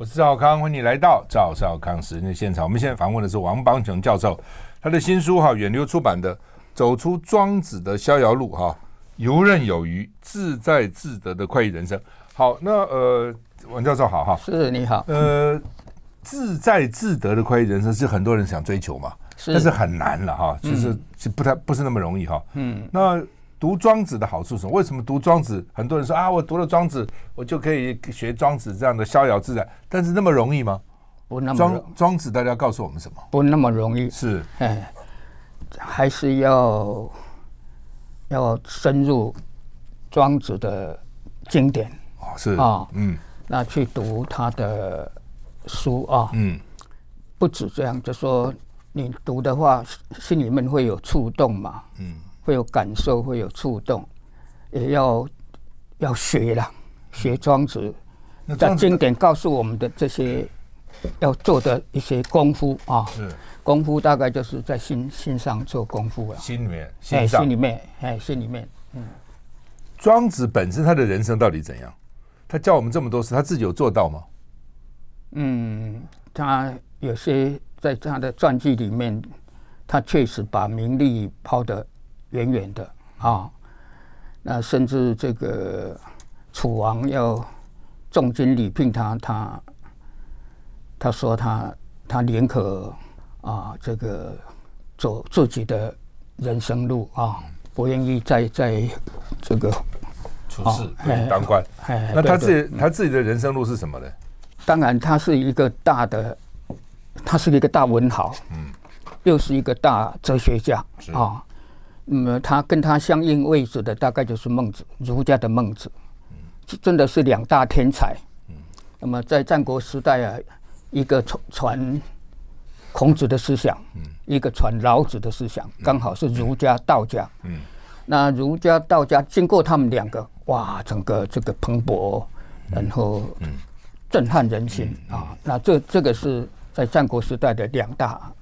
我是赵少康，欢迎你来到赵少康时间的现场。我们现在访问的是王邦雄教授，他的新书哈远流出版的《走出庄子的逍遥路》哈，游刃有余、自在自得的快意人生。好，那呃，王教授好哈，是你好，呃，自在自得的快意人生是很多人想追求嘛？是，但是很难了哈，其实是不太不是那么容易哈。嗯，那读庄子的好处是什么？为什么读庄子？很多人说啊，我读了庄子，我就可以学庄子这样的逍遥自在。但是那么容易吗？不那么容易。庄庄子，大家告诉我们什么？不那么容易。是，哎，还是要要深入庄子的经典。哦，是啊，嗯，那去读他的书啊，嗯，不止这样，就说。你读的话，心里面会有触动嘛？嗯，会有感受，会有触动，也要要学了，学庄子。在经典告诉我们的这些要做的一些功夫啊，是功夫，大概就是在心心上做功夫了。心里面，哎，心里面，哎，心里面。嗯，庄子本身他的人生到底怎样？他教我们这么多事，他自己有做到吗？嗯，他有些。在他的传记里面，他确实把名利抛得远远的啊。那甚至这个楚王要重金礼聘他，他他说他他宁可啊这个走自己的人生路啊，不愿意再在这个处事当官。那他自己他自己的人生路是什么呢？当然，他是一个大的。他是一个大文豪，嗯，又是一个大哲学家啊。那么他跟他相应位置的大概就是孟子，儒家的孟子，真的是两大天才。那么在战国时代啊，一个传传孔子的思想，一个传老子的思想，刚好是儒家道家。那儒家道家经过他们两个，哇，整个这个蓬勃，然后震撼人心啊。那这这个是。在战国时代的两大，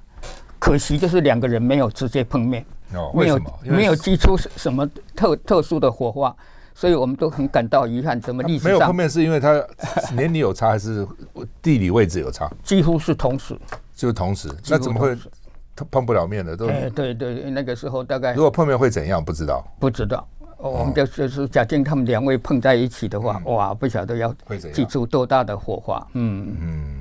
可惜就是两个人没有直接碰面，哦、没有没有激出什么特特殊的火花，所以我们都很感到遗憾。怎么历史上没有碰面，是因为他年龄有差，还是地理位置有差？几乎是同时，就是同时，那怎么会碰不了面的？都哎，对对，那个时候大概如果碰面会怎样？不知道，不知道。哦、我们就就是假定他们两位碰在一起的话，嗯、哇，不晓得要激出多大的火花。嗯嗯。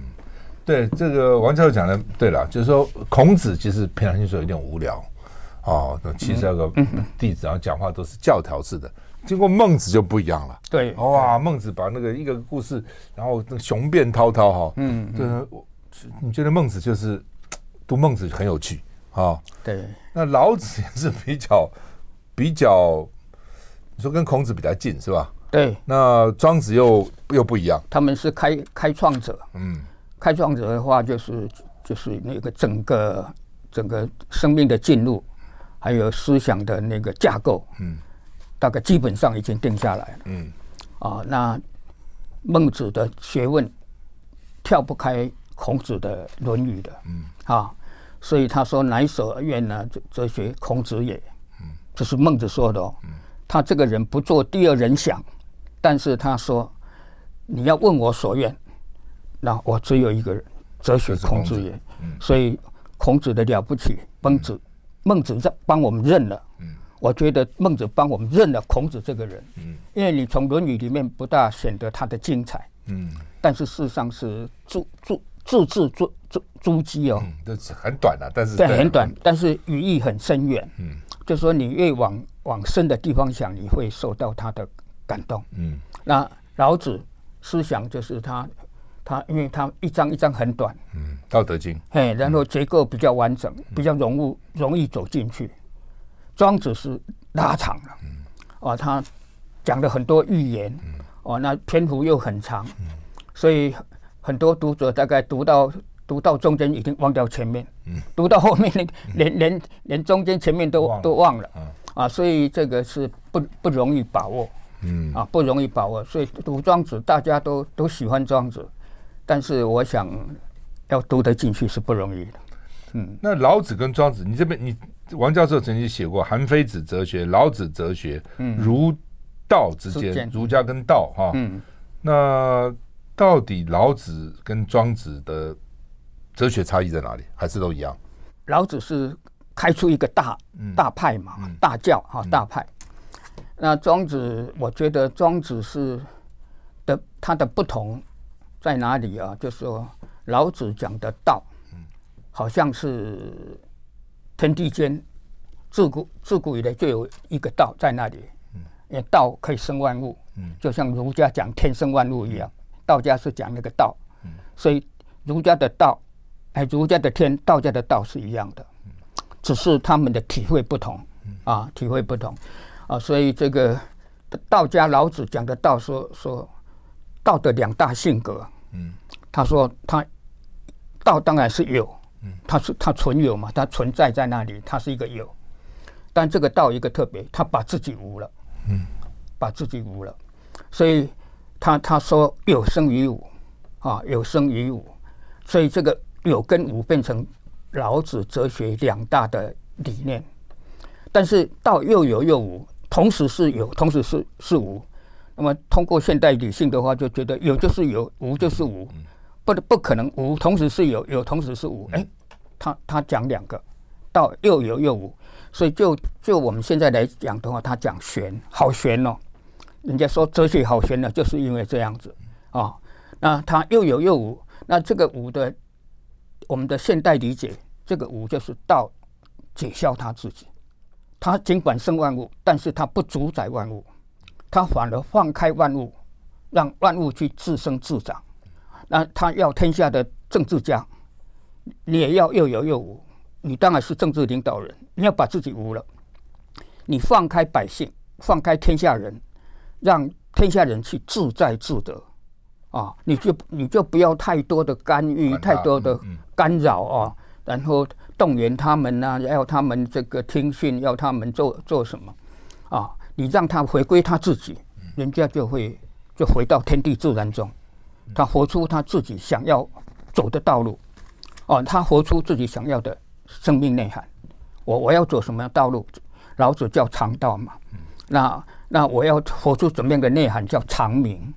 对这个王教授讲的对了，就是说孔子其实平常心说有点无聊，哦，那七十二个弟子然后讲话都是教条式的，经过孟子就不一样了。对，哇，孟子把那个一个故事，然后那个雄辩滔滔哈，嗯，就是你觉得孟子就是读孟子很有趣啊？对，那老子也是比较比较，你说跟孔子比较近是吧？对，那庄子又又不一样，他们是开开创者，嗯。开创者的话，就是就是那个整个整个生命的进入，还有思想的那个架构，嗯，大概基本上已经定下来了，嗯，啊，那孟子的学问跳不开孔子的《论语》的，嗯，啊，所以他说乃所愿呢，哲学孔子也，嗯，这是孟子说的哦，嗯，他这个人不做第二人想，但是他说你要问我所愿。那我只有一个人，哲学孔子也，所以孔子的了不起，孟子，孟子在帮我们认了。我觉得孟子帮我们认了孔子这个人。因为你从《论语》里面不大显得他的精彩。嗯但是事实上是注注字字珠珠珠玑哦。很短的，但是对很短，但是语义很深远。嗯就说你越往往深的地方想，你会受到他的感动。嗯那老子思想就是他。他因为它一章一章很短，嗯，《道德经》嘿，然后结构比较完整，嗯、比较容易容易走进去。庄子是拉长了，嗯，啊，他讲了很多寓言，嗯，哦，那篇幅又很长，嗯，所以很多读者大概读到读到中间已经忘掉前面，嗯，读到后面连、嗯、连连连中间前面都忘都忘了，嗯、啊，所以这个是不不容易把握，嗯，啊，不容易把握，所以读庄子大家都都喜欢庄子，但是我想要读得进去是不容易的，嗯，那老子跟庄子，你这边你王教授曾经写过《韩非子哲学》《老子哲学》，嗯，儒道之间，儒家跟道哈，嗯，那到底老子跟庄子的哲学差异在哪里？还是都一样？老子是开出一个大大派嘛，嗯、大教哈，大派。嗯、那庄子，我觉得庄子是的，他的不同在哪里啊？就是说，老子讲的道，好像是天地间自古自古以来就有一个道在那里，因为道可以生万物，就像儒家讲天生万物一样，道家是讲那个道，所以儒家的道。哎，儒家的天，道家的道是一样的，只是他们的体会不同啊，体会不同啊，所以这个道家老子讲的道说说道的两大性格，嗯，他说他道当然是有，嗯，他是他存有嘛，他存在在那里，他是一个有，但这个道一个特别，他把自己无了，嗯，把自己无了，所以他他说有生于无啊，有生于无，所以这个。有跟无变成老子哲学两大的理念，但是道又有又无，同时是有，同时是是无。那么通过现代理性的话，就觉得有就是有，无就是无，不不可能无同时是有，有同时是无。哎，他他讲两个，道又有又无，所以就就我们现在来讲的话，他讲玄，好玄哦。人家说哲学好玄呢，就是因为这样子啊。那他又有又无，那这个无的。我们的现代理解，这个无就是道解消他自己，他尽管生万物，但是他不主宰万物，他反而放开万物，让万物去自生自长。那他要天下的政治家，你也要又有又无，你当然是政治领导人，你要把自己无了，你放开百姓，放开天下人，让天下人去自在自得。啊，你就你就不要太多的干预，太多的干扰啊，然后动员他们呢、啊，要他们这个听训，要他们做做什么啊？你让他回归他自己，人家就会就回到天地自然中，他活出他自己想要走的道路，哦、啊，他活出自己想要的生命内涵。我我要走什么样道路？老子叫常道嘛，那那我要活出怎么样的内涵？叫长明，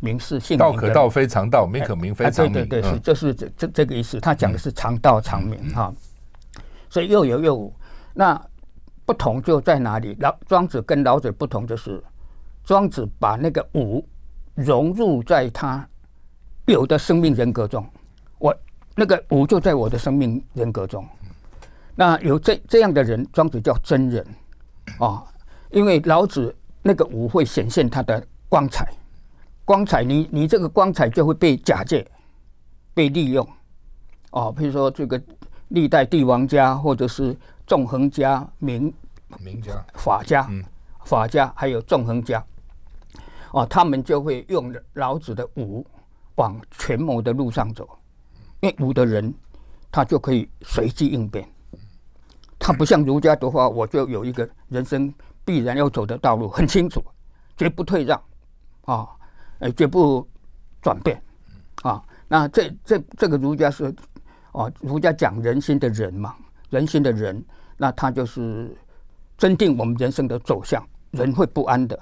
明是姓名，道可道非常道，名可名非常名。对对对，是这是这这这个意思。他讲的是常道常明哈，所以又有又无。那不同就在哪里？老庄子跟老子不同，就是庄子把那个无融入在他有的生命人格中。我那个无就在我的生命人格中。那有这这样的人，庄子叫真人啊，因为老子那个无会显现他的光彩。光彩，你你这个光彩就会被假借、被利用，哦，比如说这个历代帝王家，或者是纵横家、名名家、法家、嗯、法家，还有纵横家，哦，他们就会用老子的武往权谋的路上走，因为武的人他就可以随机应变，他不像儒家的话，我就有一个人生必然要走的道路，很清楚，绝不退让，啊、哦。哎，绝不转变啊！那这这这个儒家是哦，儒家讲人心的人嘛，人心的人，那他就是真定我们人生的走向。人会不安的，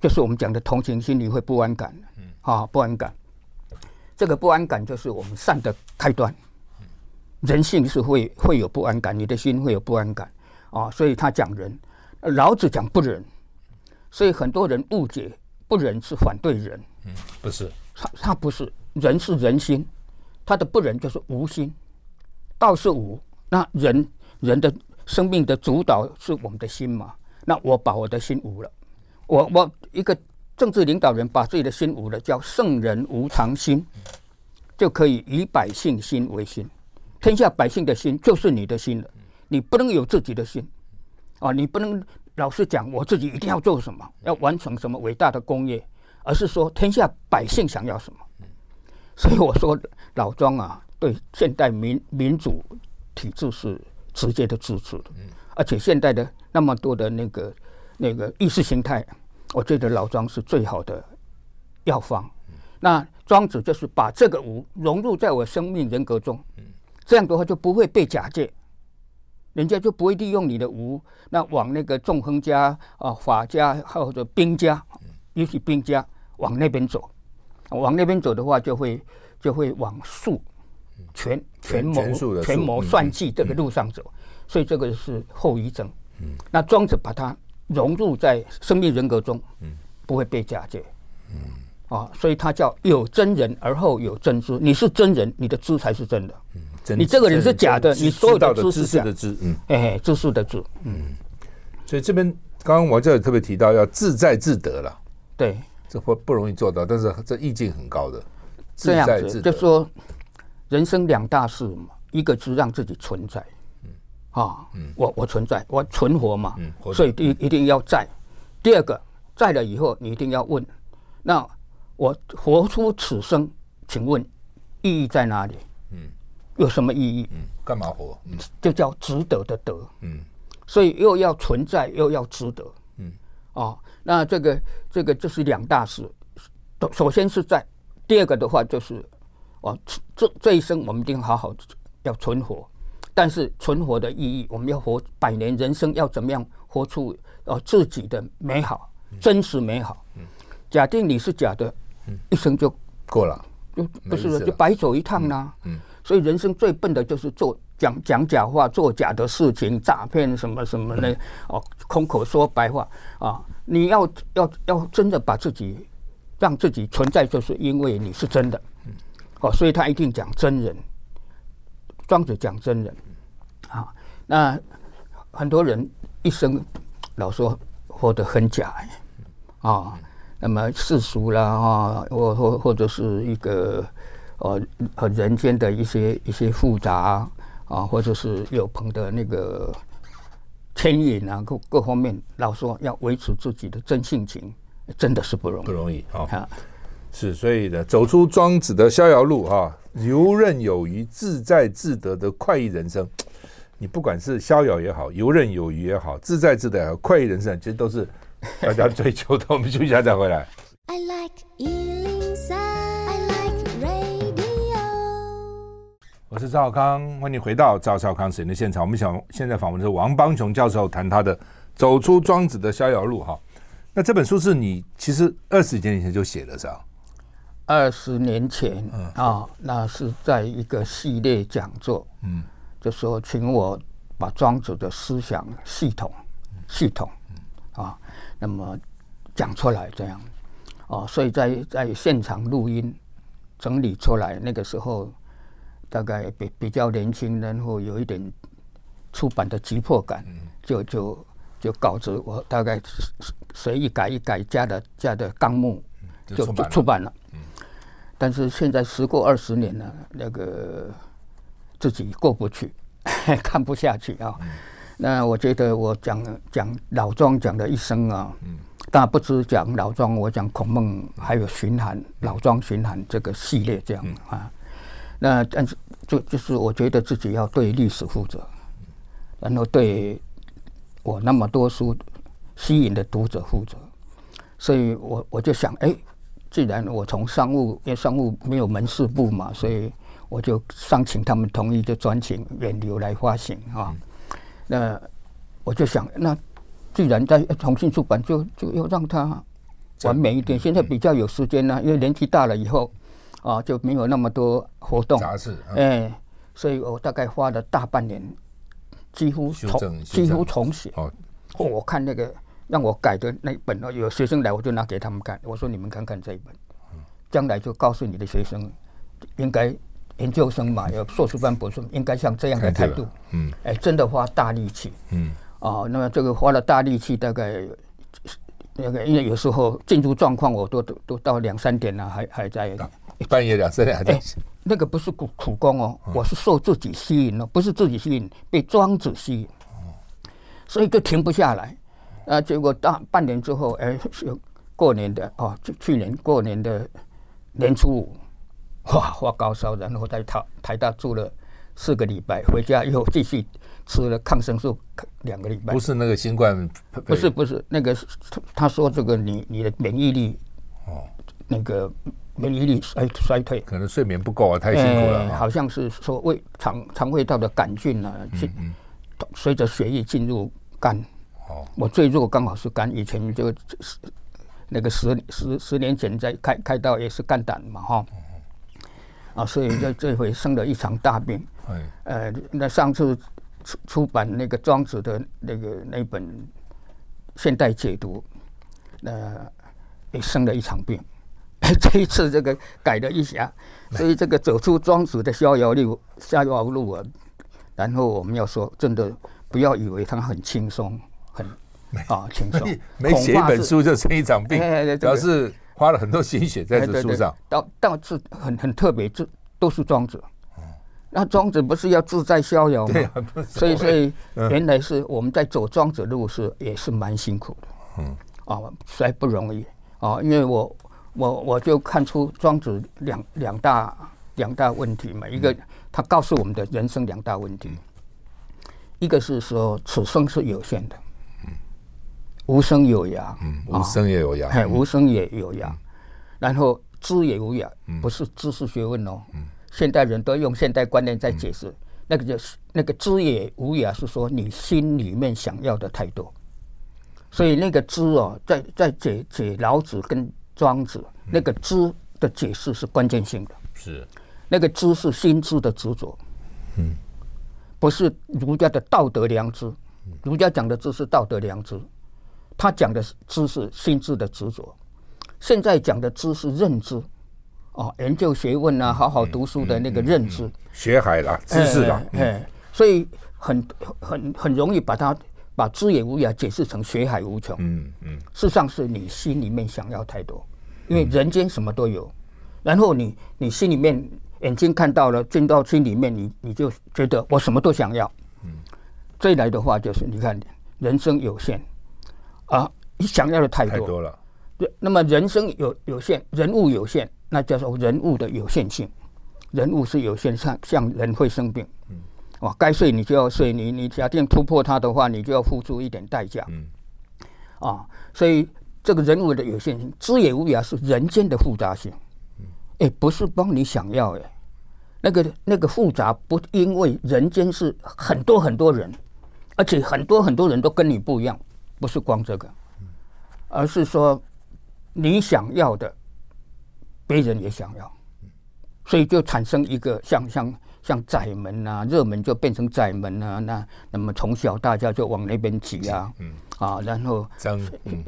就是我们讲的同情心理会不安感，啊，不安感。这个不安感就是我们善的开端。人性是会会有不安感，你的心会有不安感啊，所以他讲人，老子讲不仁，所以很多人误解。不仁是反对人，嗯，不是，他他不是仁是人心，他的不仁就是无心，道是无，那人人的生命的主导是我们的心嘛？那我把我的心无了，我我一个政治领导人把自己的心无了，叫圣人无常心，就可以以百姓心为心，天下百姓的心就是你的心了，你不能有自己的心，啊，你不能。老是讲我自己一定要做什么，要完成什么伟大的功业，而是说天下百姓想要什么，所以我说老庄啊，对现代民民主体制是直接的支持的。而且现代的那么多的那个那个意识形态，我觉得老庄是最好的药方。那庄子就是把这个无融入在我生命人格中，这样的话就不会被假借，人家就不会利用你的无，那往那个纵横家啊、法家或者兵家，尤其兵家往那边走，往那边走的话，就会就会往术、权权谋、权谋算计这个路上走。所以这个是后遗症。嗯，那庄子把它融入在生命人格中，嗯，不会被假借。嗯，啊，所以他叫有真人而后有真知。你是真人，你的知才是真的。嗯，你这个人是假的，你所有的知识的知，嗯，哎，知识的知。嗯，所以这边刚刚王教授特别提到要自在自得了。对，这不不容易做到，但是这意境很高的。这样子就说，人生两大事嘛，一个是让自己存在。啊，嗯，我我存在，我存活嘛，嗯，所以一一定要在。第二个，在了以后，你一定要问，那我活出此生，请问意义在哪里？嗯，有什么意义？嗯，干嘛活？嗯，就叫值得的得。嗯，所以又要存在，又要值得。嗯，啊，那这个这个就是两大事。首先是在，第二个的话就是，哦，这这一生我们一定好好要存活。但是存活的意义，我们要活百年人生，要怎么样活出哦自己的美好，真实美好。假定你是假的，一生就过了，就不是就白走一趟啦。所以人生最笨的就是做讲讲假话，做假的事情，诈骗什么什么的哦，空口说白话啊！你要要要真的把自己让自己存在，就是因为你是真的。哦，所以他一定讲真人。庄子讲真人。啊，那很多人一生老说活得很假啊，那么世俗啦啊，或或或者是一个呃和人间的一些一些复杂啊，或者是有朋的那个牵引啊，各各方面老说要维持自己的真性情，真的是不容易，不容易啊。是，所以呢，走出庄子的逍遥路啊，游刃有余、自在自得的快意人生。你不管是逍遥也好，游刃有余也好，自在自得也好，快意人生，其实都是大家追求的。我们休息一下再回来。I like 103, I like radio。我是赵少康，欢迎回到赵少康时间的现场。我们想现在访问的是王邦雄教授，谈他的《走出庄子的逍遥路》哈。那这本书是你其实二十几年前就写的，是吧？二十年前，嗯啊，那是在一个系列讲座，嗯。就说请我把庄子的思想系统、系统啊，那么讲出来这样，哦，所以在在现场录音整理出来，那个时候大概比比较年轻，然后有一点出版的急迫感，就就就稿子我大概随意改一改，加的加的纲目就就出版了。但是现在时过二十年了，那个。自己过不去，看不下去啊。嗯、那我觉得我讲讲老庄讲的一生啊，嗯，但不只讲老庄，我讲孔孟还有荀涵，老庄荀涵这个系列这样啊。那但是就就是我觉得自己要对历史负责，然后对我那么多书吸引的读者负责，所以我我就想，哎，既然我从商务，因为商务没有门市部嘛，所以。我就商请他们同意，就专请远流来发行啊。那我就想，那既然在重庆出版，就就要让它完美一点。现在比较有时间呢，因为年纪大了以后啊，就没有那么多活动。杂志。哎，所以我大概花了大半年，几乎重几乎重写。哦。我看那个让我改的那本哦，有学生来，我就拿给他们看。我说：“你们看看这一本，将来就告诉你的学生，应该。”研究生嘛，有硕士班、博士，应该像这样的态度。嗯，哎，真的花大力气。嗯，啊，那么这个花了大力气，大概那个，因为有时候进入状况，我都都都到两三点了，还还在半夜两三点还在。那个不是苦苦工哦，我是受自己吸引了，不是自己吸引，被庄子吸引。所以就停不下来。啊，结果大半年之后，哎，过年的哦，去去年过年的年初五。哇发高烧，然后在台台大住了四个礼拜，回家又继续吃了抗生素两个礼拜。不是那个新冠，不是不是那个，他说这个你你的免疫力哦，那个免疫力衰衰退，可能睡眠不够啊，太辛苦了。好像是说胃肠肠胃道的杆菌呢，进随着血液进入肝。哦，我最弱刚好是肝，以前就那个十十十年前在开开刀也是肝胆嘛哈。啊，所以这这回生了一场大病。呃，那上次出出版那个庄子的那个那本现代解读，那也生了一场病。这一次这个改了一下，所以这个走出庄子的逍遥路，逍遥路啊。然后我们要说，真的不要以为他很轻松，很啊轻松。没写一本书就生一场病，主要是。花了很多心血在这书上，到到是很很特别，这都是庄子。那庄子不是要自在逍遥吗？所以所以原来是我们在走庄子路是也是蛮辛苦的。嗯，啊，实在不容易啊，因为我我我就看出庄子两两大两大问题嘛，一个他告诉我们的人生两大问题，一个是说此生是有限的。无生有涯，嗯，无生也有涯，哎，无生也有涯，然后知也无涯，不是知识学问哦，嗯，现代人都用现代观念在解释，那个就是那个知也无涯，是说你心里面想要的太多，所以那个知哦，在在解解老子跟庄子那个知的解释是关键性的，是。那个知是心知的执着，嗯，不是儒家的道德良知，儒家讲的知是道德良知。他讲的知识心智的执着，现在讲的知识认知，哦，研究学问啊，好好读书的那个认知，学海啦，知识啦，哎，所以很很很容易把它把知也无涯解释成学海无穷，嗯嗯，事实上是你心里面想要太多，因为人间什么都有，然后你你心里面眼睛看到了，进到心里面，你你就觉得我什么都想要，嗯，再来的话就是你看人生有限。啊，你想要的太多，太多了。对，那么人生有有限，人物有限，那叫做人物的有限性。人物是有限，像像人会生病，嗯，哇，该睡你就要睡，你你假定突破它的话，你就要付出一点代价，嗯，啊，所以这个人物的有限性，知也无涯是人间的复杂性，嗯，哎，不是帮你想要哎，那个那个复杂不因为人间是很多很多人，而且很多很多人都跟你不一样。不是光这个，而是说你想要的，别人也想要，所以就产生一个像像像窄门啊，热门就变成窄门啊。那那么从小大家就往那边挤啊，啊，然后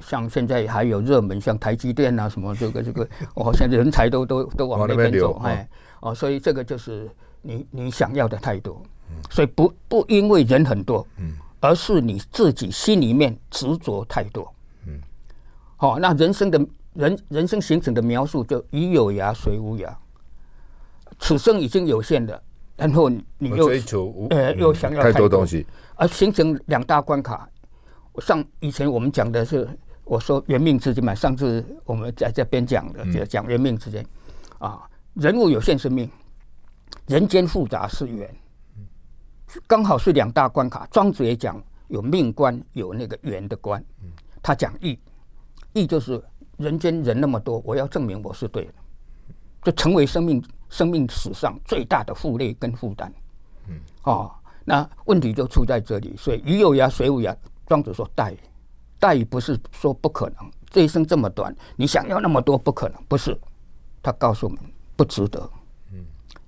像现在还有热门，像台积电啊什么这个这个，哦，现在人才都都都往那边走，哎，哦，所以这个就是你你想要的太多，所以不不因为人很多，嗯。而是你自己心里面执着太多，嗯，好，那人生的人人生形成的描述就鱼有涯，水无涯，此生已经有限了，然后你又追求呃又想要太多东西，而形成两大关卡。上以前我们讲的是，我说缘命之间嘛，上次我们在这边讲的就讲缘命之间，啊，人物有限是命，人间复杂是缘。刚好是两大关卡，庄子也讲有命关，有那个缘的关。他讲义，义就是人间人那么多，我要证明我是对的，就成为生命生命史上最大的负累跟负担。嗯，哦，那问题就出在这里。所以鱼有涯，水无涯。庄子说殆，殆不是说不可能，这一生这么短，你想要那么多不可能，不是。他告诉我们不值得。嗯，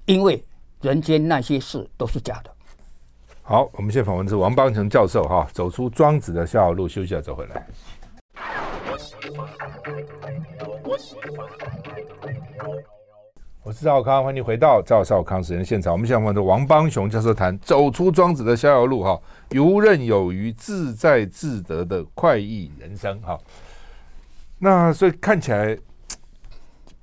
因为人间那些事都是假的。好，我们现在访问是王邦成教授哈，走出庄子的逍遥路，休息一下，走回来。我是赵康，欢迎回到赵少康时间现场。我们现在访问的王邦雄教授谈走出庄子的逍遥路哈，游刃有余、自在自得的快意人生哈。那所以看起来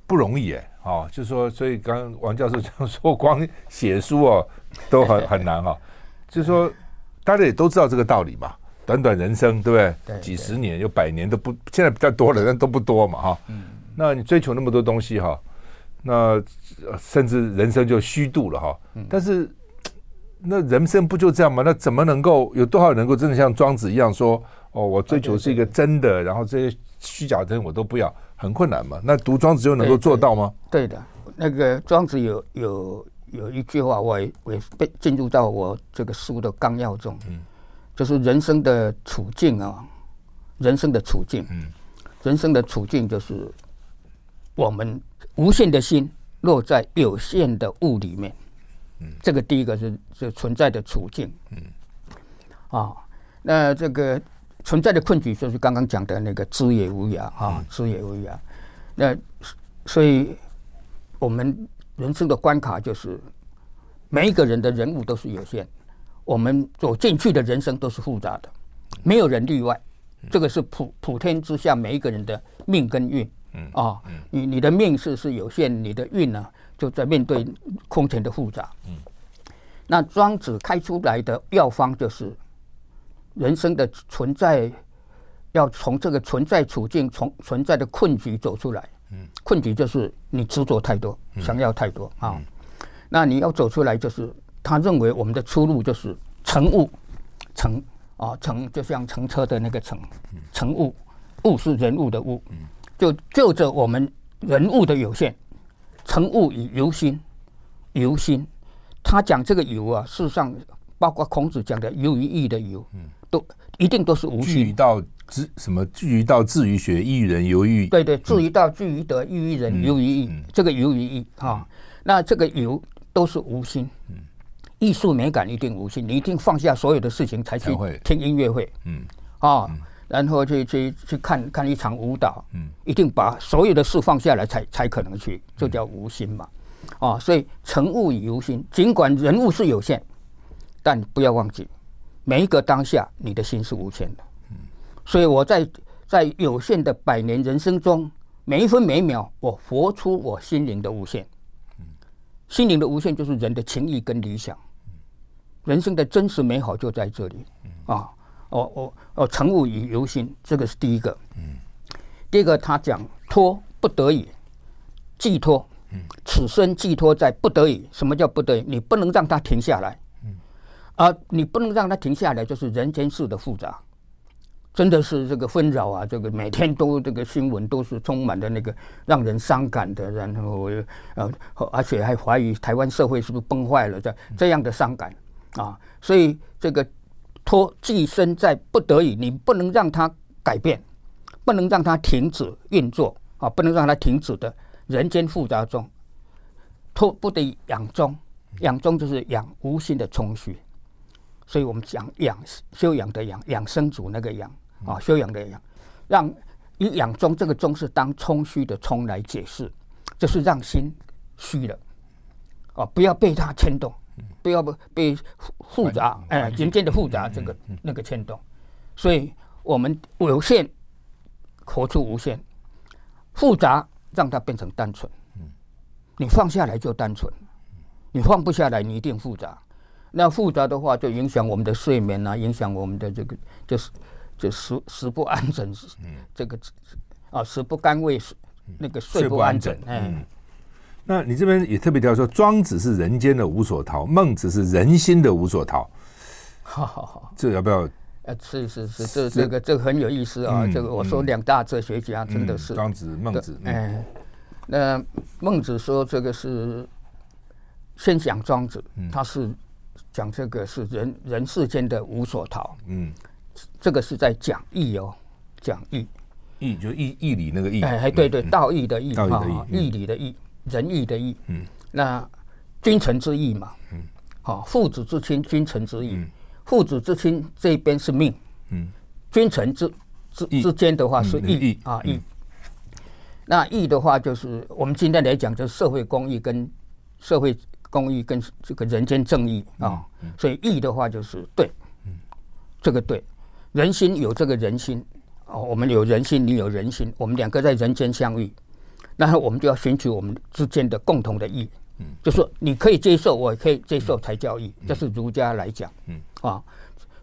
不容易哎，哈，就是说，所以刚王教授讲说，光写书哦都很很难哈。就是说，大家也都知道这个道理嘛。短短人生，对不对？对，几十年有百年都不，现在比较多了，但都不多嘛，哈。嗯。那你追求那么多东西哈，那甚至人生就虚度了哈。嗯、但是那人生不就这样吗？那怎么能够有多少人能够真的像庄子一样说哦，我追求是一个真的，然后这些虚假的我都不要，很困难嘛？那读庄子就能够做到吗？对的，那个庄子有有有一句话，我也我也被进入到我这个书的纲要中，嗯，就是人生的处境啊，人生的处境，嗯，人生的处境就是我们无限的心落在有限的物里面，嗯，这个第一个是是存在的处境，嗯，啊，那这个。存在的困局就是刚刚讲的那个知也无涯啊，知也无涯。那所以，我们人生的关卡就是每一个人的人物都是有限，我们走进去的人生都是复杂的，没有人例外。这个是普普天之下每一个人的命跟运嗯啊。你你的命是是有限，你的运呢就在面对空前的复杂。嗯那庄子开出来的药方就是。人生的存在，要从这个存在处境、从存在的困局走出来。嗯，困局就是你执着太多，想要太多啊。那你要走出来，就是他认为我们的出路就是乘物，乘啊乘，就像乘车的那个乘，乘物，物是人物的物。就就着我们人物的有限，乘物以由心，由心。他讲这个由啊，事实上包括孔子讲的由于义的由。嗯。都一定都是无序。道之什么？至于道，至于学，义于人，游于对对，至于道，至于德，义于人，游于义。这个游于义啊，那这个游都是无心。嗯艺术美感一定无心，你一定放下所有的事情才去听音乐会。嗯啊，然后去去去看看一场舞蹈。嗯，一定把所有的事放下来才才可能去，这叫无心嘛。啊，所以成物以无心，尽管人物是有限，但不要忘记。每一个当下，你的心是无限的，所以我在在有限的百年人生中，每一分每一秒，我活出我心灵的无限。心灵的无限就是人的情谊跟理想，人生的真实美好就在这里啊！我我我乘物以由心，这个是第一个。第二个他讲托不得已，寄托，此生寄托在不得已。什么叫不得已？你不能让它停下来。啊，你不能让它停下来，就是人间事的复杂，真的是这个纷扰啊！这个每天都这个新闻都是充满的那个让人伤感的，然后呃，而且还怀疑台湾社会是不是崩坏了这这样的伤感啊！所以这个托寄生在不得已，你不能让它改变，不能让它停止运作啊，不能让它停止的人间复杂中，托不得已养中，养中就是养无心的充虚。所以我们讲养修养的养养生主那个养啊，修养的养，让以养中这个中是当充虚的充来解释，就是让心虚了，啊，不要被它牵动，不要被复杂哎，人间的复杂这个那个牵动，所以我们有限活出无限，复杂让它变成单纯，你放下来就单纯，你放不下来你一定复杂。那复杂的话，就影响我们的睡眠啊，影响我们的这个，就是就食食不安枕，嗯，这个啊食不甘味，那个睡不安枕。嗯，那你这边也特别提到说，庄子是人间的无所逃，孟子是人心的无所逃。好好好，这要不要？呃，是是是，这这个这个很有意思啊。这个我说两大哲学家真的是庄子、孟子。哎，那孟子说这个是先讲庄子，他是。讲这个是人人世间的无所逃，嗯，这个是在讲义哦，讲义，义就义义理那个义，哎，对对，道义的义啊，义理的义，仁义的义，嗯，那君臣之义嘛，嗯，好，父子之亲，君臣之义，父子之亲这边是命，嗯，君臣之之之间的话是义啊义，那义的话就是我们今天来讲，就是社会公益跟社会。公益跟这个人间正义啊，所以义的话就是对，这个对，人心有这个人心哦，我们有人心，你有人心，我们两个在人间相遇，然后我们就要寻求我们之间的共同的义，就说你可以接受，我也可以接受才叫义，这是儒家来讲，嗯。啊，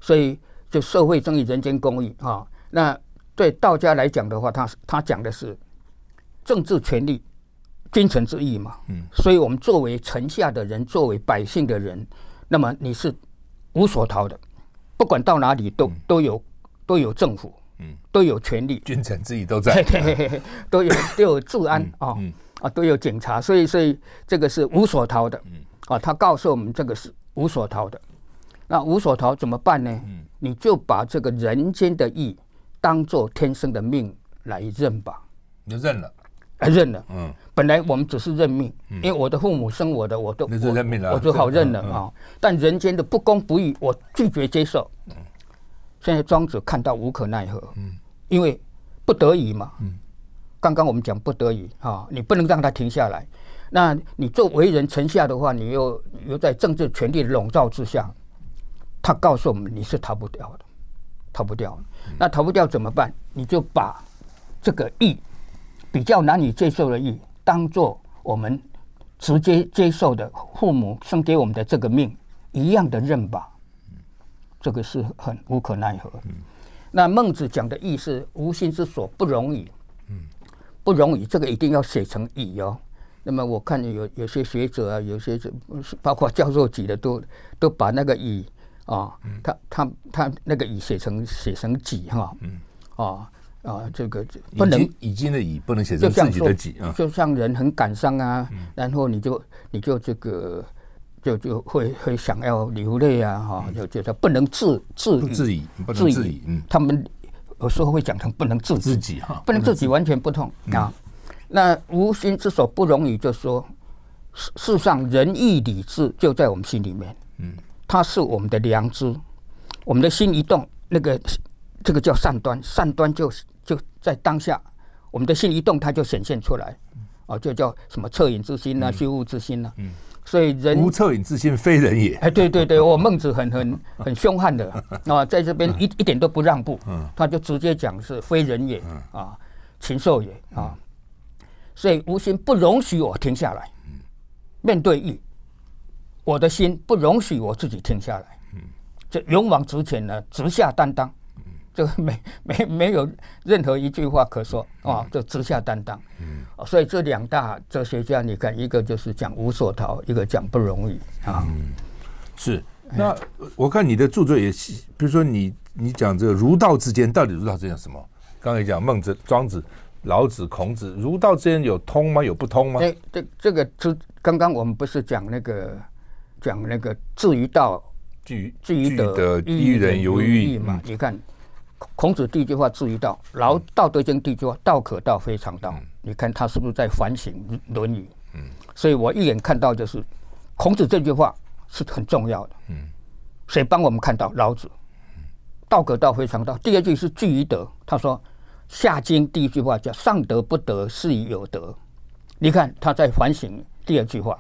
所以就社会正义、人间公义啊，那对道家来讲的话，他他讲的是政治权力。君臣之义嘛，嗯，所以我们作为臣下的人，作为百姓的人，那么你是无所逃的，不管到哪里都、嗯、都有都有政府，嗯，都有权利，君臣自己都在，对，都有都有治安啊，啊、都有警察，所以所以这个是无所逃的，嗯，啊，他告诉我们这个是无所逃的，那无所逃怎么办呢？嗯，你就把这个人间的义当做天生的命来认吧，你就认了。认了，嗯，本来我们只是认命，因为我的父母生我的，我都，认命了，我就好认了啊。但人间的不公不义，我拒绝接受。现在庄子看到无可奈何，嗯，因为不得已嘛，嗯，刚刚我们讲不得已啊，你不能让他停下来。那你作为人臣下的话，你又又在政治权力的笼罩之下，他告诉我们你是逃不掉的，逃不掉。那逃不掉怎么办？你就把这个义。比较难以接受的义，当做我们直接接受的父母生给我们的这个命一样的认吧，这个是很无可奈何。那孟子讲的意思无心之所不容矣，不容易，这个一定要写成义哦。那么我看有有些学者啊，有些包括教授级的都都把那个义啊，他他他那个义写成写成己哈，啊。啊，这个不能已经的已不能写成自己的己啊，就像人很感伤啊，然后你就你就这个就就会会想要流泪啊，哈，就觉得不能自自自已，不能自已，嗯，他们有时候会讲成不能自自己哈，不能自己完全不同啊。那无心之所不容易，就说世世上仁义礼智就在我们心里面，嗯，它是我们的良知，我们的心一动，那个这个叫善端，善端就是。就在当下，我们的心一动，它就显现出来，哦，就叫什么恻隐之心呐、啊，虚无之心呐、啊。嗯，所以人无恻隐之心，非人也。哎，对对对，我孟子很很很 凶悍的啊，在这边一一点都不让步，他就直接讲是非人也啊，禽兽也啊。所以无心不容许我停下来，面对义，我的心不容许我自己停下来，这勇往直前呢，直下担当。就没没没有任何一句话可说啊，就直下担当。嗯，所以这两大哲学家，你看，一个就是讲无所逃，一个讲不容易啊。嗯，是。那我看你的著作也，比如说你你讲这个儒道之间，到底儒道之间什么？刚才讲孟子、庄子、老子、孔子，儒道之间有通吗？有不通吗？哎，这这个是刚刚我们不是讲那个讲那个至于道，据至于德，于人如于义嘛？你看。孔子第一句话“至于道”，老《道德经》第一句话“道可道，非常道”。你看他是不是在反省《论语》？嗯，所以我一眼看到就是孔子这句话是很重要的。嗯，谁帮我们看到？老子“道可道，非常道”。第二句是“据于德”，他说《下经》第一句话叫“上德不德，是以有德”。你看他在反省第二句话。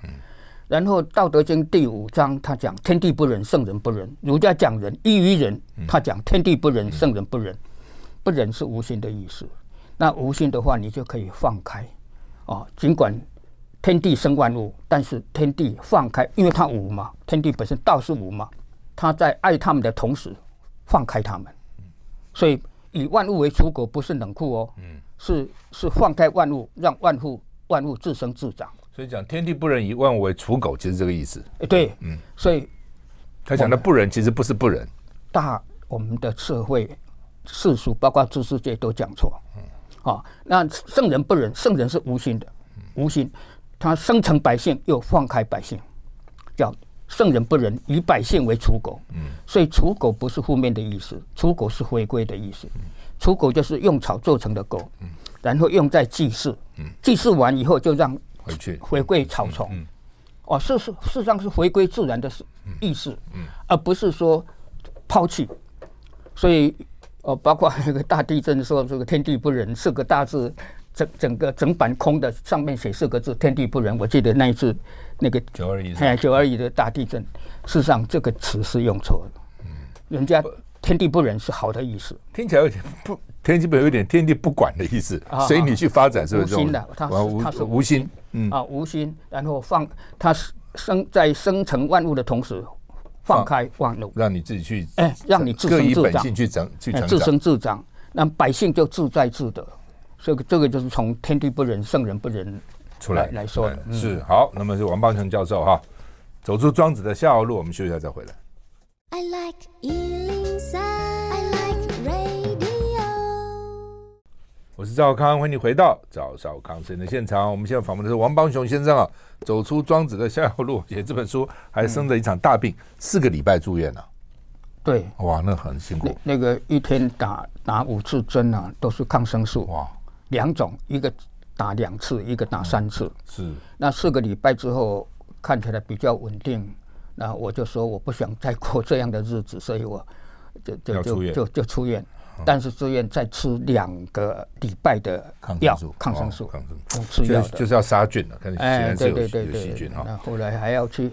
然后《道德经》第五章，他讲天地不仁，圣人不仁。儒家讲仁，异于仁。他讲天地不仁，圣人不仁。不仁是无心的意思。那无心的话，你就可以放开啊。尽管天地生万物，但是天地放开，因为他无嘛。天地本身道是无嘛。他在爱他们的同时，放开他们。所以以万物为刍狗，不是冷酷哦。是是放开万物，让万物万物自生自长。所以讲天地不仁，以万物为刍狗，其实这个意思。对，嗯，所以他讲的不仁，其实不是不仁。大我们的社会世俗，包括知识界都讲错。嗯，啊，那圣人不仁，圣人是无心的，无心，他生成百姓又放开百姓，叫圣人不仁，以百姓为刍狗。嗯，所以刍狗不是负面的意思，刍狗是回归的意思。刍狗就是用草做成的狗，然后用在祭祀，祭祀完以后就让。回去回归草丛，嗯嗯、哦，事实事实上是回归自然的意识，嗯嗯、而不是说抛弃。所以，哦，包括那个大地震说这个天地不仁四个大字，整整个整版空的上面写四个字天地不仁。我记得那一次那个九二一，哎，九二一的大地震，事实上这个词是用错了。嗯，人家天地不仁是好的意思，听起来有点不。天地不有点天地不管的意思，随你去发展，是不是？无心的，他他是无心，嗯啊，无心，然后放他生在生成万物的同时，放开万物，让你自己去，哎，让你自生自长，去长去成长，自生自长，那百姓就自在自得。这个这个就是从天地不仁，圣人不仁出来来说的。是好，那么是王邦成教授哈，走出庄子的逍遥路，我们休息一下再回来。I like 我是赵康，欢迎你回到赵少康生的现场。我们现在访问的是王邦雄先生啊，走出庄子的逍遥路，写这本书还生了一场大病，嗯、四个礼拜住院了、啊。对，哇，那很辛苦。那，那个一天打打五次针啊，都是抗生素。哇，两种，一个打两次，一个打三次。嗯、是。那四个礼拜之后看起来比较稳定，那我就说我不想再过这样的日子，所以我就就就就就出院。但是住院再吃两个礼拜的药，抗生素，抗生素，吃药就是要杀菌了，看哎，对对对对，那后来还要去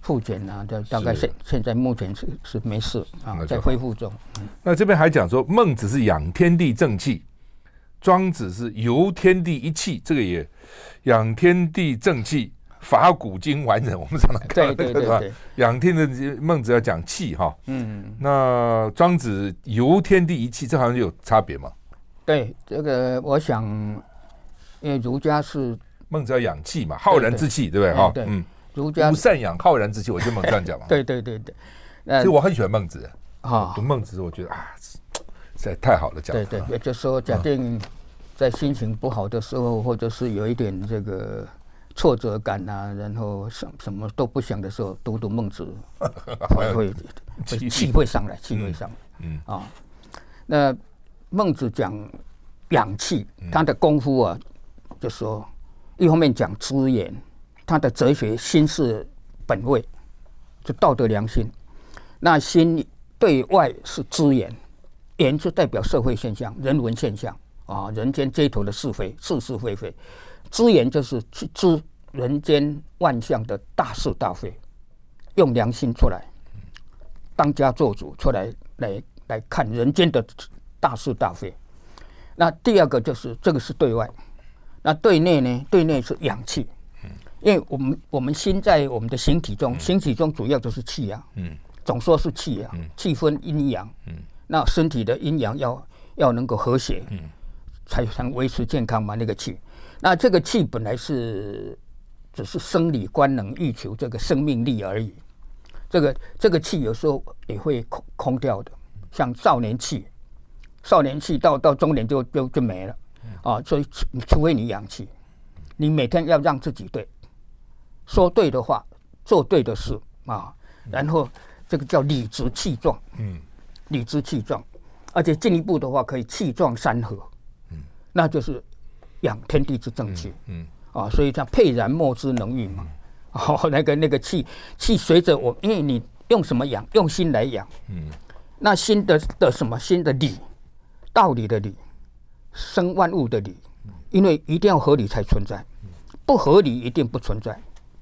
复检啊，就大概现现在目前是是没事啊，在恢复中。那这边还讲说，孟子是养天地正气，庄子是游天地一气，这个也养天地正气。法古今完人，我们常常看对对对，养天的孟子要讲气哈，嗯，那庄子游天地一气，这好像有差别吗？对，这个我想，因为儒家是孟子要养气嘛，浩然之气，对不对？哈，嗯，儒家善养浩然之气，我就孟子这样讲嘛。对对对对，其实我很喜欢孟子。啊，读孟子，我觉得啊，实在太好了，讲。对对，也就是说，假定在心情不好的时候，或者是有一点这个。挫折感啊，然后什什么都不想的时候，读读孟子，会会气会上来，气会上来。嗯啊，那孟子讲养气，他的功夫啊，就说一方面讲知言，他的哲学心是本位，就道德良心。那心对外是知言，言就代表社会现象、人文现象啊，人间街头的是非、是是非非。知言就是去知人间万象的大是大非，用良心出来，当家做主出来来来看人间的大是大非。那第二个就是这个是对外，那对内呢？对内是养气，因为我们我们心在我们的形体中，形体中主要就是气啊，总说是气啊，气分阴阳，那身体的阴阳要要能够和谐，才能维持健康嘛，那个气。那这个气本来是只是生理官能欲求这个生命力而已，这个这个气有时候也会空空掉的，像少年气，少年气到到中年就就就没了。啊，所以除非你养气，你每天要让自己对，说对的话，做对的事啊，然后这个叫理直气壮，嗯，理直气壮，而且进一步的话可以气壮山河，嗯，那就是。养天地之正气，嗯，嗯啊，所以叫沛然莫之能御嘛。哦，那个那个气气随着我，因为你用什么养？用心来养，嗯，那心的的什么？心的理，道理的理，生万物的理，因为一定要合理才存在，不合理一定不存在。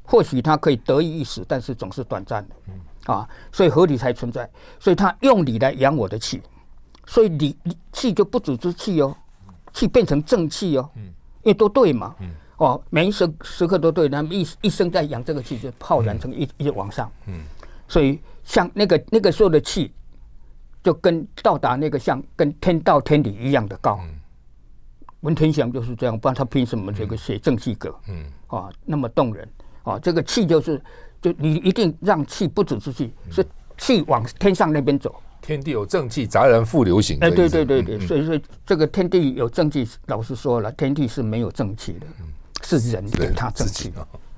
或许它可以得意一时，但是总是短暂的，啊，所以合理才存在。所以他用理来养我的气，所以理气就不只是气哦。气变成正气哦，因为都对嘛，哦，每一时时刻都对，那么一一生在养这个气，就泡然成一一直往上，所以像那个那个时候的气，就跟到达那个像跟天道天理一样的高。文天祥就是这样，不然他凭什么这个写正气歌？嗯，啊，那么动人。啊，这个气就是，就你一定让气不止是气，是气往天上那边走。天地有正气，杂然复流行。哎，对对对对，所以说这个天地有正气，老实说了，天地是没有正气的，是人给他正气。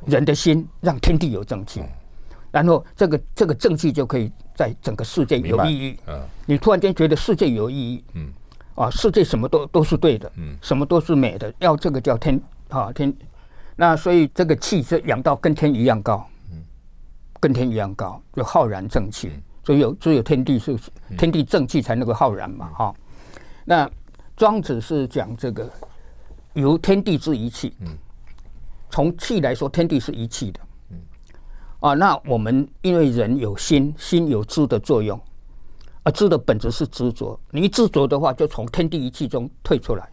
人的心让天地有正气，然后这个这个正气就可以在整个世界有意义。嗯，你突然间觉得世界有意义，嗯，啊，世界什么都都是对的，嗯，什么都是美的，要这个叫天啊天。那所以这个气是养到跟天一样高，嗯，跟天一样高，就浩然正气。所以有只有天地是天地正气才能够浩然嘛哈，那庄子是讲这个由天地之一气，从气来说，天地是一气的，啊，那我们因为人有心，心有知的作用，啊知的本质是执着，你一执着的话，就从天地一气中退出来，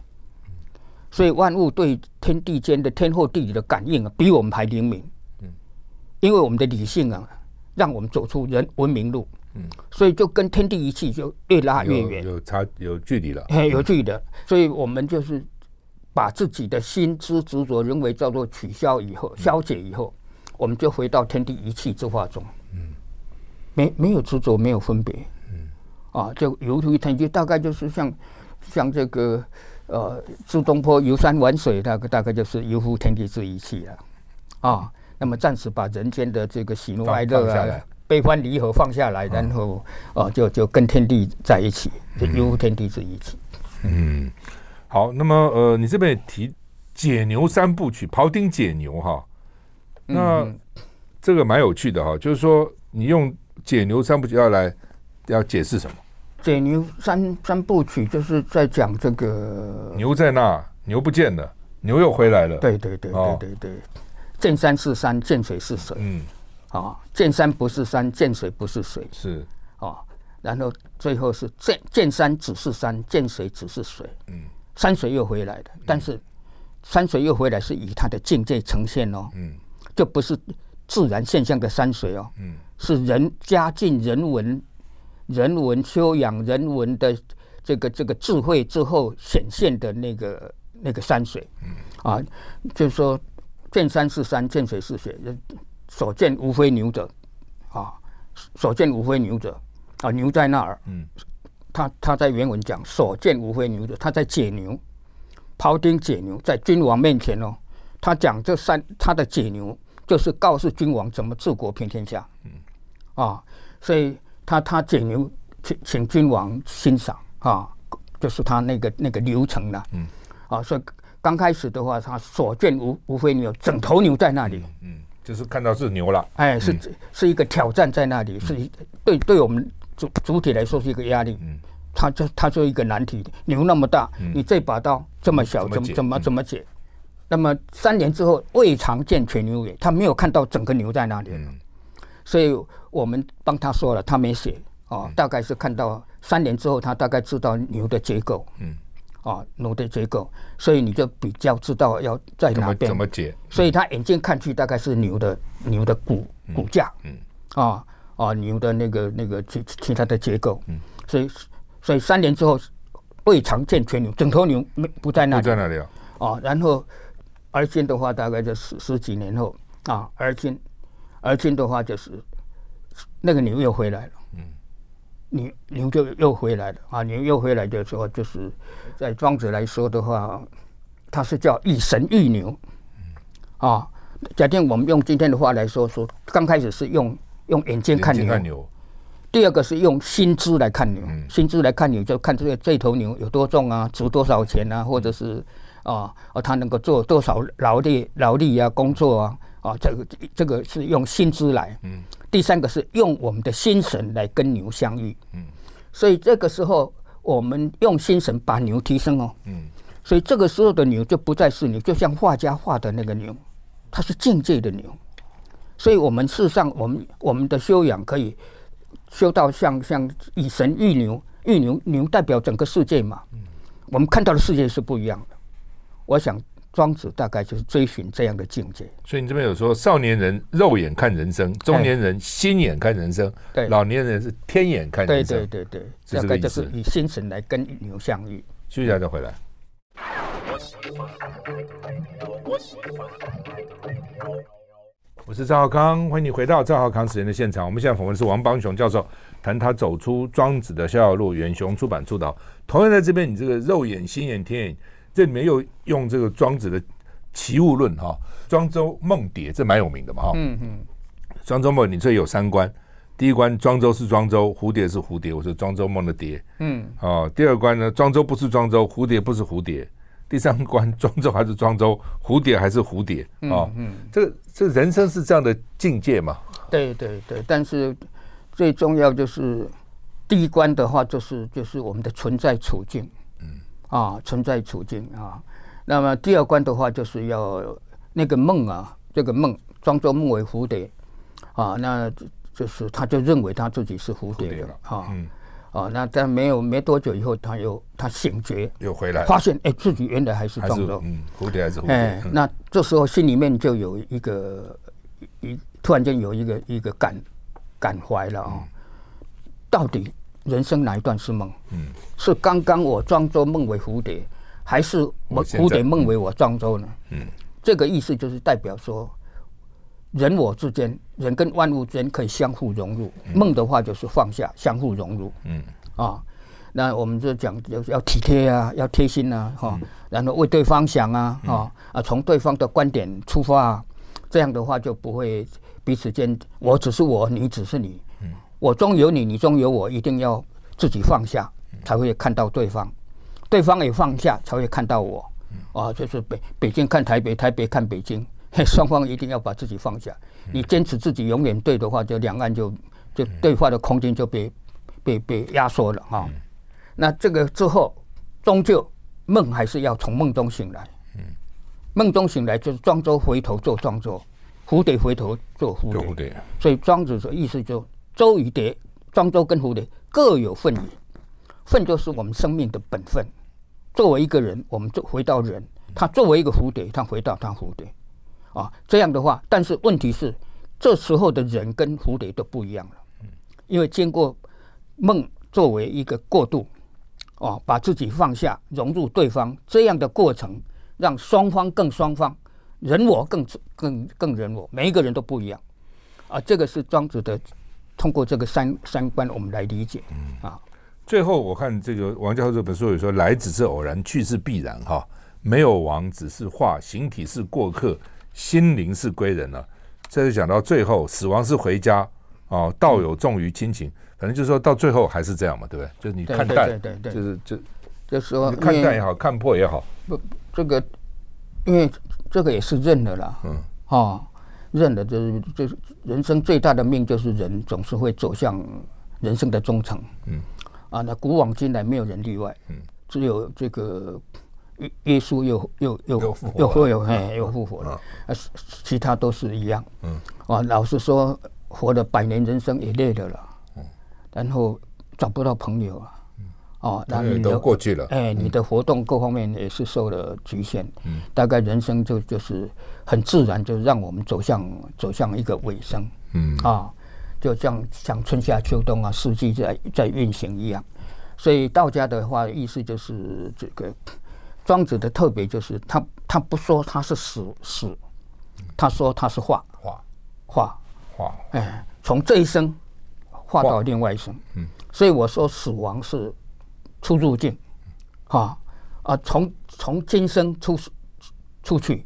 所以万物对天地间的天后地理的感应啊，比我们还灵敏，嗯。因为我们的理性啊，让我们走出人文明路。嗯，所以就跟天地一气就越拉越远，有差有距离了，哎，有距离的，所以我们就是把自己的心之执着认为叫做取消以后，消解以后，嗯、我们就回到天地一气之化中。嗯，没没有执着，没有分别。嗯，啊，就犹如天地，大概就是像像这个呃，苏东坡游山玩水，大概大概就是犹乎天地之一气了。啊，那么暂时把人间的这个喜怒哀乐啊。悲欢离合放下来，然后啊，就就跟天地在一起，就犹如天地之一起。嗯，好，那么呃，你这边也提解牛三部曲，庖丁解牛哈，那、嗯、这个蛮有趣的哈，就是说你用解牛三部曲要来要解释什么？解牛三三部曲就是在讲这个牛在那，牛不见了，牛又回来了。对对对对对对，见山是山，见水是水。嗯。啊，见山不是山，见水不是水，是。啊，然后最后是见见山只是山，见水只是水，嗯，山水又回来了，但是山水又回来是以它的境界呈现哦，嗯，就不是自然现象的山水哦，嗯，是人加进人文、人文修养、人文的这个这个智慧之后显现的那个那个山水，嗯，啊，就是说见山是山，见水是水。所见无非牛者，啊，所见无非牛者，啊，牛在那儿。嗯，他他在原文讲所见无非牛者，他在解牛，庖丁解牛，在君王面前哦，他讲这三他的解牛就是告诉君王怎么治国平天下。嗯，啊，所以他他解牛请请君王欣赏啊，就是他那个那个流程了。嗯，啊，所以刚开始的话，他所见无无非牛，整头牛在那里。嗯。就是看到是牛了，哎，是是一个挑战在那里，是对对我们主主体来说是一个压力，嗯，他就他就一个难题，牛那么大，你这把刀这么小，怎么怎么怎么解？那么三年之后未尝见全牛也，他没有看到整个牛在那里，所以我们帮他说了，他没写哦，大概是看到三年之后，他大概知道牛的结构，嗯。啊，牛的结构，所以你就比较知道要在哪边怎么解。所以他眼睛看去大概是牛的牛的骨骨架，嗯，啊啊牛的那个那个其其他的结构，嗯，所以所以三年之后未尝见全牛，整头牛没不在那里，不在那里啊。啊，然后而今的话大概就十十几年后啊，而今而今的话就是那个牛又回来了。牛牛就又回来了啊！牛又回来的时候，就是在庄子来说的话，它是叫一神一牛啊。假定我们用今天的话来说，说刚开始是用用眼睛看牛，看牛，第二个是用心知来看牛，嗯、心知来看牛就看这个这头牛有多重啊，值多少钱啊，或者是啊啊，它能够做多少劳力劳力啊，工作啊啊，这个这个是用心知来。嗯。第三个是用我们的心神来跟牛相遇，嗯，所以这个时候我们用心神把牛提升哦，嗯，所以这个时候的牛就不再是牛，就像画家画的那个牛，它是境界的牛，所以我们事实上我们我们的修养可以修到像像以神御牛，御牛牛代表整个世界嘛，嗯，我们看到的世界是不一样的，我想。庄子大概就是追寻这样的境界，所以你这边有说，少年人肉眼看人生，中年人心眼看人生，对，老年人是天眼看人生，对对对对，大概就是以心神来跟牛相遇。休息一下再回来。我是赵浩康，欢迎你回到赵浩康时间的现场。我们现在访问的是王邦雄教授，谈他走出庄子的逍遥路，远雄出版出道。同样在这边，你这个肉眼、心眼、天眼。这里面又用这个庄子的齐物论哈，庄周梦蝶这蛮有名的嘛哈。嗯嗯。庄周梦，你这有三关，第一关庄周是庄周，蝴蝶是蝴蝶，我说庄周梦的蝶。嗯。哦，第二关呢，庄周不是庄周，蝴蝶不是蝴蝶。第三关，庄周还是庄周，蝴蝶还是蝴蝶。哦、嗯嗯。这这人生是这样的境界嘛？对对对，但是最重要就是第一关的话，就是就是我们的存在处境。啊，存在处境啊，那么第二关的话，就是要那个梦啊，这个梦，装作梦为蝴蝶啊，那就是他就认为他自己是蝴蝶了啊，嗯，啊，那但没有没多久以后，他又他醒觉，又回来，发现哎，自己原来还是庄周，嗯，蝴蝶还是蝴蝶，哎，那这时候心里面就有一个一突然间有一个一个感感怀了啊，到底。人生哪一段是梦？嗯，是刚刚我庄周梦为蝴蝶，还是我蝴蝶梦为我庄周呢？嗯，这个意思就是代表说，人我之间，人跟万物之间可以相互融入。梦的话就是放下，相互融入。嗯啊，那我们就讲就是要体贴啊，要贴心啊，哈，然后为对方想啊，啊啊，从对方的观点出发啊，这样的话就不会彼此间我只是我，你只是你。我中有你，你中有我，一定要自己放下，才会看到对方；对方也放下，才会看到我。啊，就是北北京看台北，台北看北京，双方一定要把自己放下。你坚持自己永远对的话，就两岸就就对话的空间就被被被压缩了哈。那这个之后，终究梦还是要从梦中醒来。梦中醒来就是庄周回头做庄周，蝴蝶回头做蝴蝶。所以庄子的意思就。周与蝶，庄周跟蝴蝶各有份也。份就是我们生命的本分。作为一个人，我们就回到人；他作为一个蝴蝶，他回到他蝴蝶。啊，这样的话，但是问题是，这时候的人跟蝴蝶都不一样了。因为经过梦作为一个过渡，啊，把自己放下，融入对方这样的过程，让双方更双方，人我更更更人我，每一个人都不一样。啊，这个是庄子的。通过这个三三观，我们来理解。嗯啊，最后我看这个王教授这本书有说：“来只是偶然，去是必然。”哈，没有王，只是化，形体是过客，心灵是归人了，啊。这就讲到最后，死亡是回家啊，道有重于亲情。反正就是说到最后还是这样嘛，对不对？就是你看淡，对对对，就是就就是说看淡也好看破也好。不，这个因为这个也是认的啦。嗯啊。认的就是就是人生最大的命，就是人总是会走向人生的终层。嗯，啊，那古往今来没有人例外。嗯，只有这个耶耶稣又又又又会有哎又复活了，啊，其他都是一样。嗯，啊，老实说，活了百年人生也累了了。嗯，然后找不到朋友啊。哦，那你的过去了。哎，你的活动各方面也是受了局限。嗯，大概人生就就是很自然，就让我们走向走向一个尾声。嗯，啊，就像像春夏秋冬啊，四季在在运行一样。所以道家的话，意思就是这个庄子的特别就是他他不说他是死死，他说他是化化化化。哎，从这一生化到另外一生。嗯，所以我说死亡是。出入境，哈啊，从从今生出出去，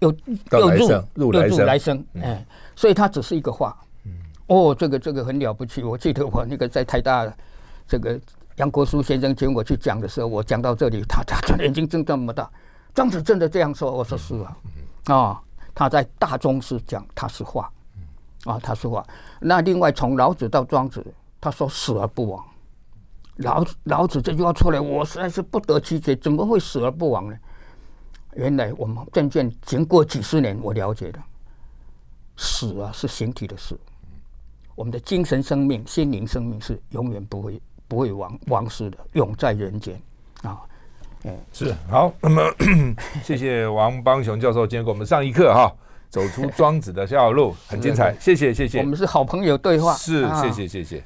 又又入又入来生，哎，所以它只是一个话。哦，这个这个很了不起。我记得我那个在台大，这个杨国书先生请我去讲的时候，我讲到这里，他他眼睛睁这么大。庄子真的这样说？我说是啊，啊，他在大宗师讲他是话，啊，他是话。那另外从老子到庄子，他说死而不亡。老子老子这句话出来，我实在是不得其解，怎么会死而不亡呢？原来我们渐渐经过几十年，我了解了，死啊是形体的死，我们的精神生命、心灵生命是永远不会不会亡亡失的，永在人间啊！嗯，是好，那么 谢谢王邦雄教授今天给我们上一课哈，走出庄子的逍遥路，很精彩，谢谢谢谢，我们是好朋友对话，是谢谢谢谢。